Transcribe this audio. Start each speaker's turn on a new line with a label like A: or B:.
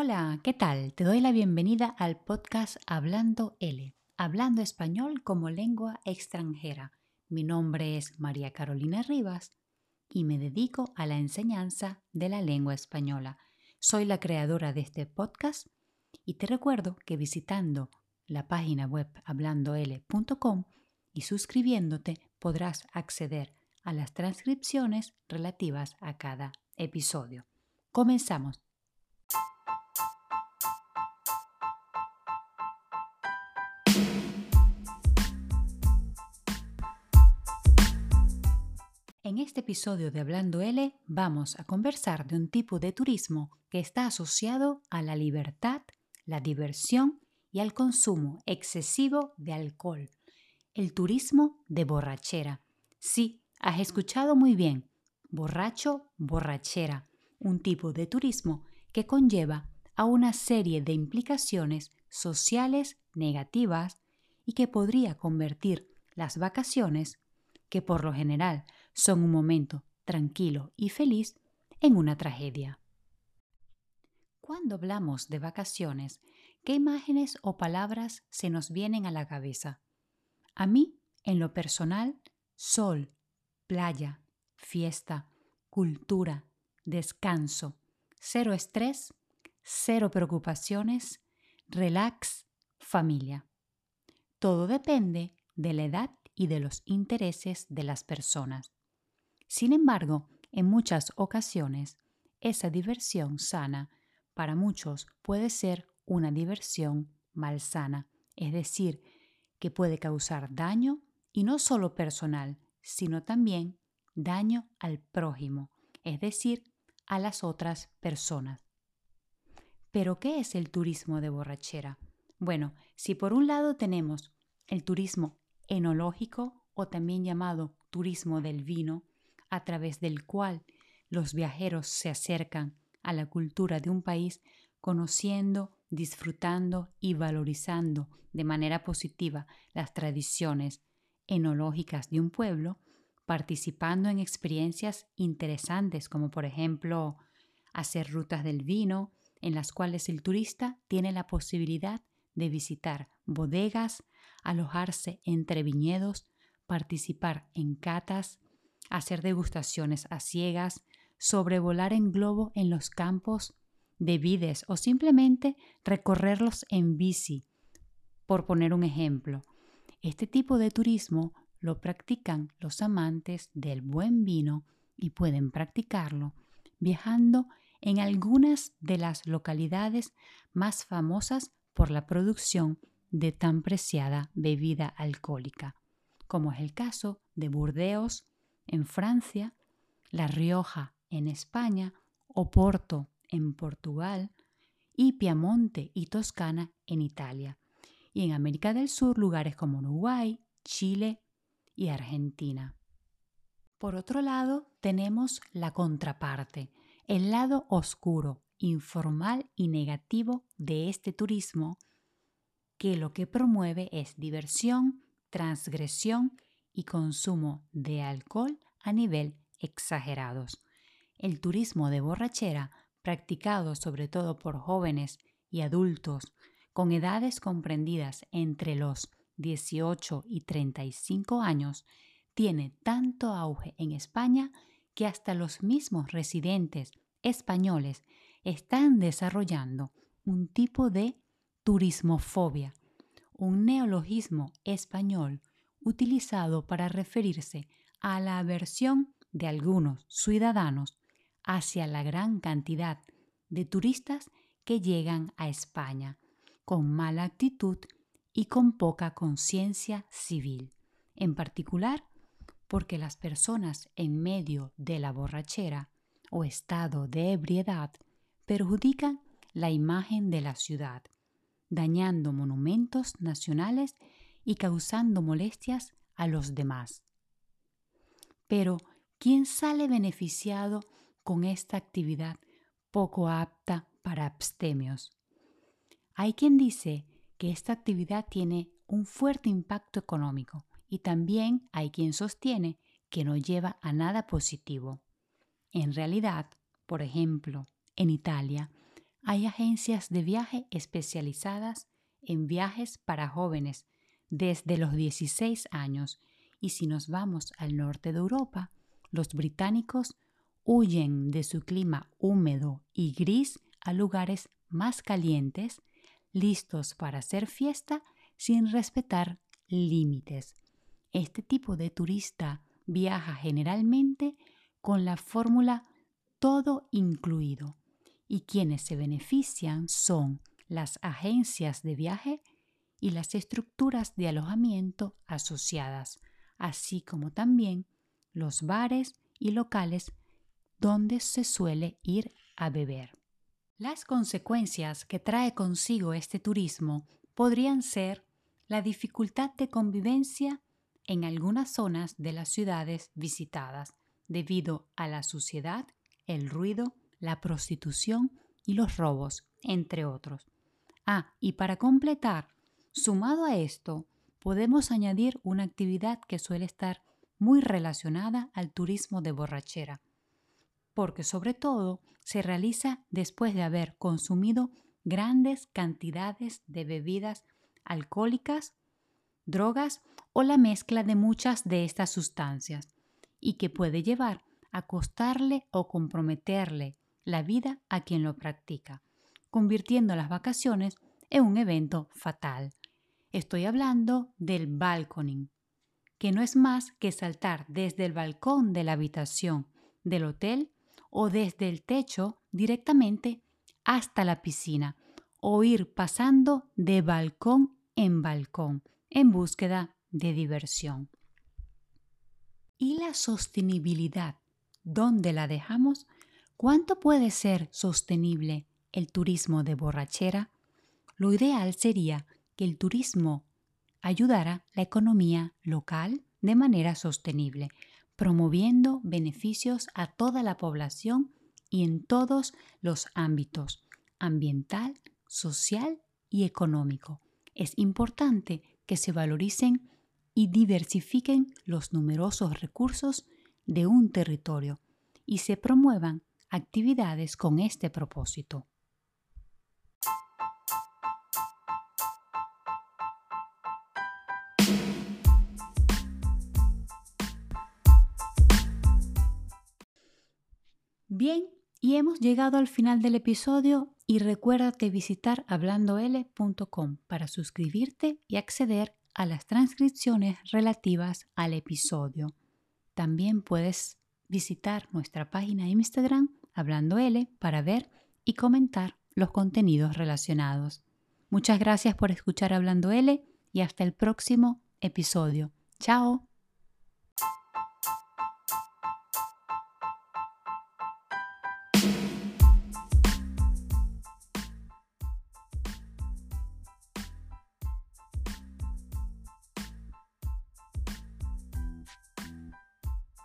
A: Hola, ¿qué tal? Te doy la bienvenida al podcast Hablando L, hablando español como lengua extranjera. Mi nombre es María Carolina Rivas y me dedico a la enseñanza de la lengua española. Soy la creadora de este podcast y te recuerdo que visitando la página web hablandol.com y suscribiéndote podrás acceder a las transcripciones relativas a cada episodio. Comenzamos. En este episodio de Hablando L vamos a conversar de un tipo de turismo que está asociado a la libertad, la diversión y al consumo excesivo de alcohol. El turismo de borrachera. Sí, has escuchado muy bien. Borracho, borrachera. Un tipo de turismo que conlleva a una serie de implicaciones sociales negativas y que podría convertir las vacaciones, que por lo general son un momento tranquilo y feliz, en una tragedia. Cuando hablamos de vacaciones, ¿qué imágenes o palabras se nos vienen a la cabeza? A mí, en lo personal, sol, playa, fiesta, cultura, descanso, cero estrés, cero preocupaciones, relax, familia. Todo depende de la edad y de los intereses de las personas. Sin embargo, en muchas ocasiones, esa diversión sana para muchos puede ser una diversión malsana, es decir, que puede causar daño y no solo personal, sino también daño al prójimo, es decir, a las otras personas. Pero, ¿qué es el turismo de borrachera? Bueno, si por un lado tenemos el turismo enológico o también llamado turismo del vino, a través del cual los viajeros se acercan a la cultura de un país conociendo, disfrutando y valorizando de manera positiva las tradiciones enológicas de un pueblo, participando en experiencias interesantes como por ejemplo hacer rutas del vino, en las cuales el turista tiene la posibilidad de visitar bodegas, alojarse entre viñedos, participar en catas, hacer degustaciones a ciegas, sobrevolar en globo en los campos de vides o simplemente recorrerlos en bici, por poner un ejemplo. Este tipo de turismo lo practican los amantes del buen vino y pueden practicarlo viajando en algunas de las localidades más famosas por la producción de tan preciada bebida alcohólica, como es el caso de Burdeos en Francia, La Rioja en España, Oporto en Portugal y Piamonte y Toscana en Italia, y en América del Sur lugares como Uruguay, Chile y Argentina. Por otro lado, tenemos la contraparte, el lado oscuro, informal y negativo de este turismo, que lo que promueve es diversión, transgresión y consumo de alcohol a nivel exagerados. El turismo de borrachera, practicado sobre todo por jóvenes y adultos con edades comprendidas entre los 18 y 35 años, tiene tanto auge en España que hasta los mismos residentes españoles están desarrollando un tipo de turismofobia, un neologismo español utilizado para referirse a la aversión de algunos ciudadanos hacia la gran cantidad de turistas que llegan a España con mala actitud y con poca conciencia civil, en particular porque las personas en medio de la borrachera o estado de ebriedad perjudican la imagen de la ciudad, dañando monumentos nacionales y causando molestias a los demás. Pero, ¿quién sale beneficiado con esta actividad poco apta para abstemios? Hay quien dice que esta actividad tiene un fuerte impacto económico y también hay quien sostiene que no lleva a nada positivo. En realidad, por ejemplo, en Italia, hay agencias de viaje especializadas en viajes para jóvenes desde los 16 años y si nos vamos al norte de Europa, los británicos huyen de su clima húmedo y gris a lugares más calientes, listos para hacer fiesta sin respetar límites. Este tipo de turista viaja generalmente con la fórmula todo incluido y quienes se benefician son las agencias de viaje y las estructuras de alojamiento asociadas, así como también los bares y locales donde se suele ir a beber. Las consecuencias que trae consigo este turismo podrían ser la dificultad de convivencia en algunas zonas de las ciudades visitadas debido a la suciedad, el ruido, la prostitución y los robos, entre otros. Ah, y para completar, sumado a esto, podemos añadir una actividad que suele estar muy relacionada al turismo de borrachera, porque sobre todo se realiza después de haber consumido grandes cantidades de bebidas alcohólicas, drogas o la mezcla de muchas de estas sustancias, y que puede llevar a costarle o comprometerle la vida a quien lo practica, convirtiendo las vacaciones en un evento fatal. Estoy hablando del balconing, que no es más que saltar desde el balcón de la habitación del hotel o desde el techo directamente hasta la piscina o ir pasando de balcón en balcón en búsqueda de diversión. ¿Y la sostenibilidad? ¿Dónde la dejamos? ¿Cuánto puede ser sostenible el turismo de borrachera? Lo ideal sería que el turismo ayudara la economía local de manera sostenible, promoviendo beneficios a toda la población y en todos los ámbitos, ambiental, social y económico. Es importante que se valoricen y diversifiquen los numerosos recursos de un territorio y se promuevan actividades con este propósito. Bien, y hemos llegado al final del episodio y recuérdate visitar hablandol.com para suscribirte y acceder a las transcripciones relativas al episodio. También puedes visitar nuestra página Instagram Hablando para ver y comentar los contenidos relacionados. Muchas gracias por escuchar Hablando L y hasta el próximo episodio. Chao.